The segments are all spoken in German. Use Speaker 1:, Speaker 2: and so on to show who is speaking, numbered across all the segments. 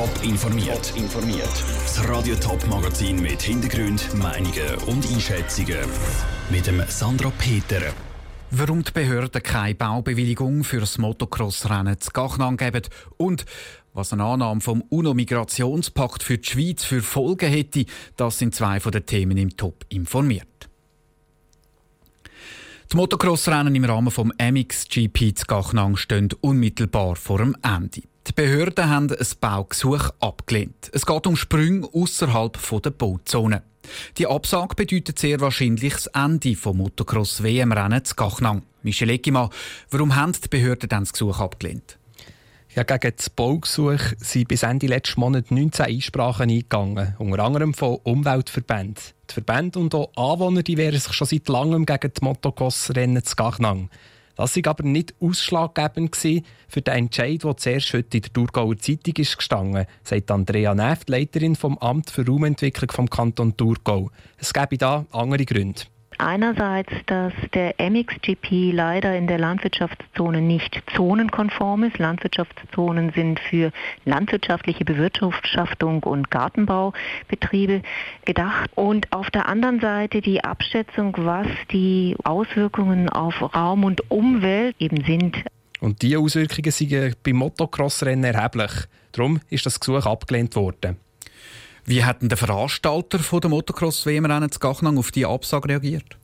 Speaker 1: Top informiert. informiert. Das Radio Top Magazin mit Hintergrund, Meinungen und Einschätzungen mit dem Sandra Peter.
Speaker 2: Warum die Behörden keine Baubewilligung für das Motocross-Rennen zu Gachnang geben und was eine Annahme vom UNO-Migrationspakt für die Schweiz für Folgen hätte, das sind zwei von den Themen im Top informiert. Die Motocross-Rennen im Rahmen des MXGP zu Gachnang stehen unmittelbar vor dem Ende. Die Behörden haben ein Baugesuch abgelehnt. Es geht um Sprünge außerhalb der Bauzone. Die Absage bedeutet sehr wahrscheinlich das Ende des Motocross-WM-Rennen zu Gachnang. Michel Eckimann, warum haben die Behörden dann das Gesuch abgelehnt?
Speaker 3: Ja, gegen das Baugesuch sind bis Ende letzten Monat 19 Einsprachen eingegangen, unter anderem von Umweltverbänden. Die Verbände und auch Anwohner die wehren sich schon seit langem gegen die Motocross-Rennen zu Gachnang. Das war aber nicht ausschlaggebend für den Entscheid, der zuerst heute in der Thurgauer Zeitung ist gestanden, sagt Andrea Neft, Leiterin vom Amt für Raumentwicklung vom Kanton Thurgau. Es gäbe da andere Gründe.
Speaker 4: Einerseits, dass der MXGP leider in der Landwirtschaftszone nicht zonenkonform ist. Landwirtschaftszonen sind für landwirtschaftliche Bewirtschaftung und Gartenbaubetriebe gedacht. Und auf der anderen Seite die Abschätzung, was die Auswirkungen auf Raum und Umwelt eben sind.
Speaker 3: Und diese Auswirkungen sind beim Motocross-Rennen erheblich. Darum ist das Gesuch abgelehnt worden.
Speaker 2: Wie hat der Veranstalter der Motocross-WM-Rennen zu Gachnang auf diese Absage reagiert?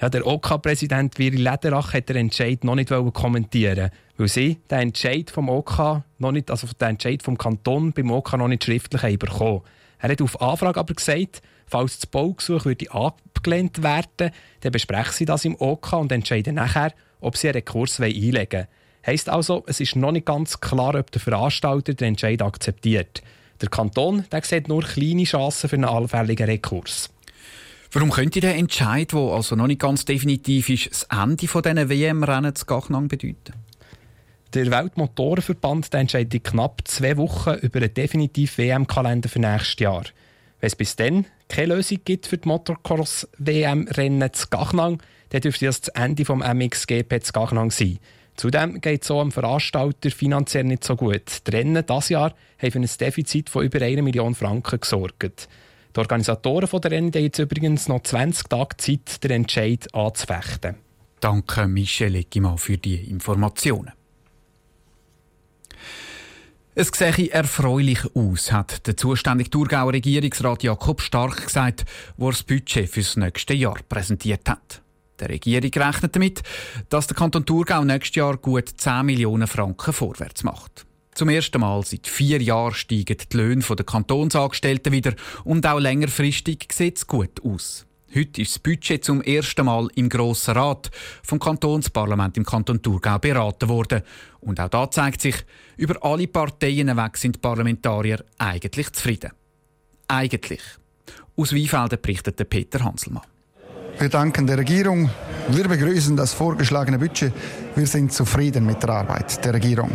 Speaker 3: Ja, der OK-Präsident Viri Lederach hat den Entscheid noch nicht kommentieren weil sie den Entscheid vom OK noch nicht, also den Entscheid vom Kanton beim OK noch nicht schriftlich bekommen. Er hat auf Anfrage aber gesagt, falls das Baugesuch würde abgelehnt werden, dann besprechen sie das im OK und entscheiden nachher, ob sie einen Rekurs einlegen wollen. Heißt also, es ist noch nicht ganz klar, ob der Veranstalter den Entscheid akzeptiert. Der Kanton der sieht nur kleine Chancen für einen allfälligen Rekurs.
Speaker 2: Warum könnte der Entscheid, der also noch nicht ganz definitiv ist, das Ende dieser WM-Rennen zu Gachnang bedeuten?
Speaker 3: Der Weltmotorenverband entscheidet knapp zwei Wochen über einen definitiven WM-Kalender für nächstes Jahr. Wenn es bis dann keine Lösung gibt für die Motocross-WM-Rennen zu Gachnang, dann dürfte das das Ende des MXGP zu Gachnang sein. Zudem geht es auch am Veranstalter finanziell nicht so gut. Die Rennen dieses Jahr haben für ein Defizit von über 1 Million Franken gesorgt. Die Organisatoren der Rennen haben jetzt übrigens noch 20 Tage Zeit, den Entscheid anzufechten.
Speaker 2: Danke, Michel Eckimann, für die Informationen. Es sehe erfreulich aus, hat der zuständige Thurgauer Regierungsrat Jakob Stark gesagt, wo er das Budget für das nächste Jahr präsentiert hat. Der Regierung rechnet damit, dass der Kanton Thurgau nächstes Jahr gut 10 Millionen Franken vorwärts macht. Zum ersten Mal seit vier Jahren steigen die Löhne der Kantonsangestellten wieder und auch längerfristig sieht es gut aus. Heute ist das Budget zum ersten Mal im Grossen Rat vom Kantonsparlament im Kanton Thurgau beraten worden. Und auch da zeigt sich, über alle Parteien hinweg sind die Parlamentarier eigentlich zufrieden. Eigentlich. Aus Weinfelden berichtet Peter Hanselmann.
Speaker 5: Wir danken der Regierung. Wir begrüßen das vorgeschlagene Budget. Wir sind zufrieden mit der Arbeit der Regierung.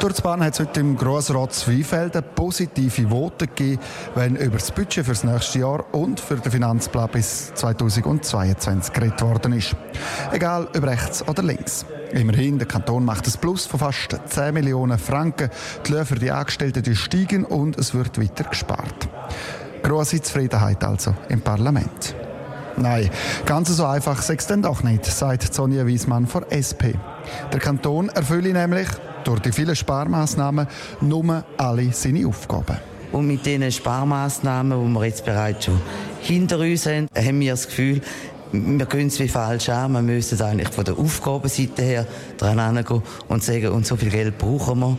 Speaker 5: Durch die Bahn hat es heute im Grossrat Zweifelden positive Voten gegeben, wenn über das Budget für das nächste Jahr und für den Finanzplan bis 2022 geredet worden ist. Egal ob rechts oder links. Immerhin, der Kanton macht ein Plus von fast 10 Millionen Franken. Die Löhne für die Angestellten steigen und es wird weiter gespart. Grosse Zufriedenheit also im Parlament. Nein, ganz so einfach sei es denn doch nicht, sagt Sonja Wiesmann von SP. Der Kanton erfülle nämlich durch die vielen Sparmaßnahmen nur alle seine Aufgaben.
Speaker 6: Und mit diesen Sparmaßnahmen, die wir jetzt bereits schon hinter uns haben, haben wir das Gefühl, wir gehen es wie falsch an. Wir müssen eigentlich von der Aufgabenseite her dran gehen und sagen, und so viel Geld brauchen wir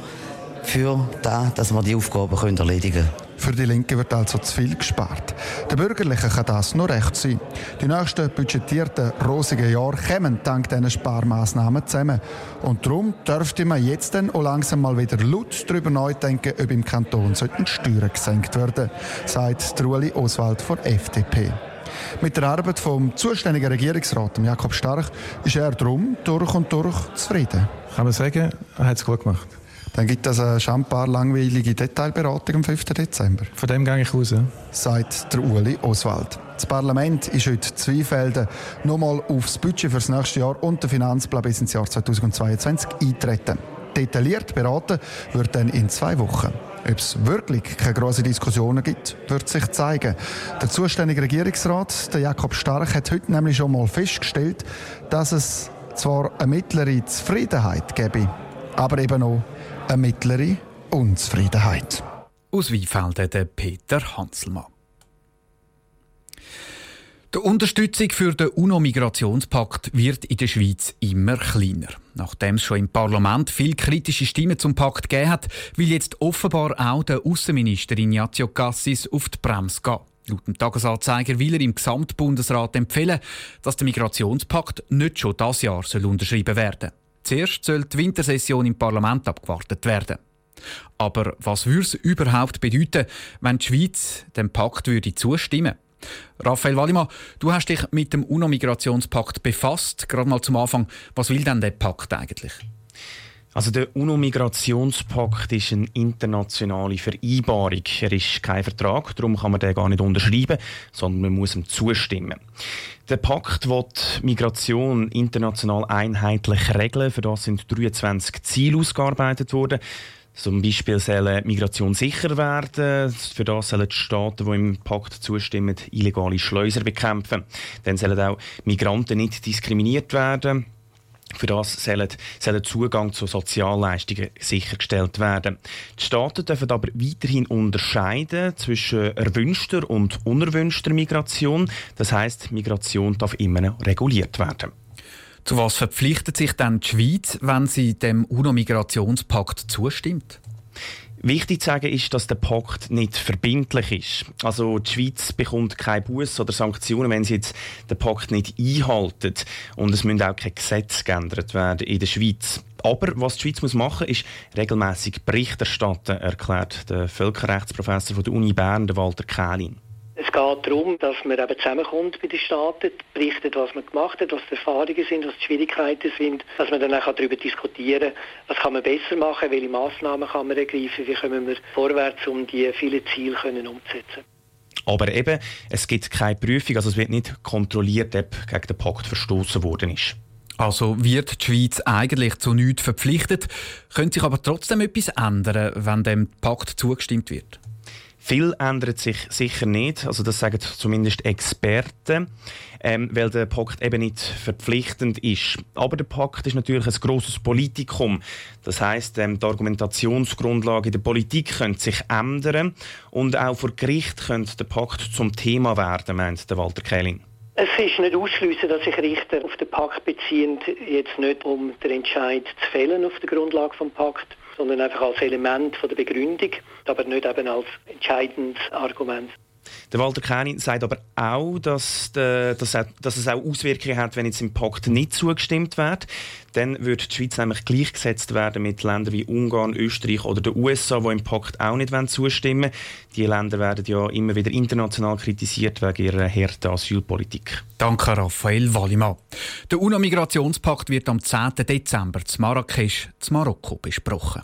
Speaker 6: für das, dass wir die Aufgaben erledigen können.
Speaker 5: Für die Linke wird also zu viel gespart. Der Bürgerlichen kann das nur recht sein. Die nächsten budgetierten rosigen Jahre kommen dank diesen Sparmaßnahmen zusammen. Und darum dürfte man jetzt dann auch langsam mal wieder laut darüber nachdenken, ob im Kanton die Steuern gesenkt werden, sagt Ueli Oswald von FDP. Mit der Arbeit vom zuständigen Regierungsrat Jakob Stark ist er darum durch und durch zufrieden.
Speaker 7: Kann man sagen, er hat es gut gemacht.
Speaker 5: Dann gibt es eine schon langweilige Detailberatung am 5. Dezember.
Speaker 7: Von dem gehe ich raus.
Speaker 5: Sagt der Uli Oswald. Das Parlament ist heute Zweifelden nochmal auf das Budget für das nächste Jahr und den Finanzplan bis ins Jahr 2022 eintreten. Detailliert beraten wird dann in zwei Wochen. Ob es wirklich keine grossen Diskussionen gibt, wird sich zeigen. Der zuständige Regierungsrat, der Jakob Stark, hat heute nämlich schon mal festgestellt, dass es zwar eine mittlere Zufriedenheit gäbe, aber eben auch eine mittlere Unzufriedenheit.
Speaker 2: Aus Weinfelden der Peter Hanselmann. Die Unterstützung für den UNO-Migrationspakt wird in der Schweiz immer kleiner. Nachdem es schon im Parlament viel kritische Stimmen zum Pakt gegeben hat, will jetzt offenbar auch der Außenminister Ignazio Cassis auf die Bremse gehen. Laut dem Tagesanzeiger will er im Gesamtbundesrat empfehlen, dass der Migrationspakt nicht schon das Jahr soll unterschrieben werden Zuerst soll die Wintersession im Parlament abgewartet werden. Aber was würde es überhaupt bedeuten, wenn die Schweiz dem Pakt würde zustimmen? Raphael Wallimann, du hast dich mit dem UNO-Migrationspakt befasst. Gerade mal zum Anfang, was will denn der Pakt eigentlich?
Speaker 8: Also der UNO-Migrationspakt ist eine internationale Vereinbarung. Er ist kein Vertrag, darum kann man den gar nicht unterschreiben, sondern man muss ihm zustimmen. Der Pakt wird Migration international einheitlich regeln. Für das sind 23 Ziele ausgearbeitet worden. Zum Beispiel soll Migration sicher werden. Für das sollen die Staaten, die im Pakt zustimmen, illegale Schleuser bekämpfen. Dann sollen auch Migranten nicht diskriminiert werden. Für das soll, soll Zugang zu Sozialleistungen sichergestellt werden. Die Staaten dürfen aber weiterhin unterscheiden zwischen erwünschter und unerwünschter Migration. Das heißt, Migration darf immer reguliert werden.
Speaker 2: Zu was verpflichtet sich dann die Schweiz, wenn sie dem UNO-Migrationspakt zustimmt?
Speaker 8: Wichtig zu sagen ist, dass der Pakt nicht verbindlich ist. Also die Schweiz bekommt keine Buß oder Sanktionen, wenn sie jetzt den Pakt nicht einhalten. Und es müssen auch keine Gesetze geändert werden in der Schweiz. Aber was die Schweiz muss machen muss, ist regelmäßig Bericht erstatten, erklärt der Völkerrechtsprofessor von der Uni Bern, Walter Kählin.
Speaker 9: Es geht darum, dass man eben zusammenkommt bei den Staaten, berichtet, was man gemacht hat, was die Erfahrungen sind, was die Schwierigkeiten sind, dass man dann auch darüber diskutieren kann, was kann man besser machen, welche Massnahmen kann man ergreifen, wie kommen wir vorwärts, um die vielen Ziele können umzusetzen.
Speaker 8: Aber eben, es gibt keine Prüfung, also es wird nicht kontrolliert, ob gegen den Pakt verstoßen worden ist.
Speaker 2: Also wird die Schweiz eigentlich zu nichts verpflichtet, könnte sich aber trotzdem etwas ändern, wenn dem Pakt zugestimmt wird?
Speaker 8: Viel ändert sich sicher nicht, also das sagen zumindest Experten, ähm, weil der Pakt eben nicht verpflichtend ist. Aber der Pakt ist natürlich ein grosses Politikum. Das heißt, ähm, die Argumentationsgrundlage in der Politik könnte sich ändern und auch vor Gericht könnte der Pakt zum Thema werden, meint der Walter Kelling.
Speaker 9: Es ist nicht ausschließen, dass sich Richter auf den Pakt beziehen, jetzt nicht um den Entscheid zu fällen auf der Grundlage vom Pakt, sondern einfach als Element von der Begründung, aber nicht eben als entscheidendes Argument.
Speaker 8: Der Walter Käni sagt aber auch, dass, de, dass, dass, es auch Auswirkungen hat, wenn jetzt im Pakt nicht zugestimmt wird. Dann würde die Schweiz nämlich gleichgesetzt werden mit Ländern wie Ungarn, Österreich oder den USA, die im Pakt auch nicht zustimmen wollen. Diese Länder werden ja immer wieder international kritisiert wegen ihrer harten Asylpolitik.
Speaker 2: Danke, Raphael Wallimann. Der UNO-Migrationspakt wird am 10. Dezember zu Marrakesch, zu Marokko, besprochen.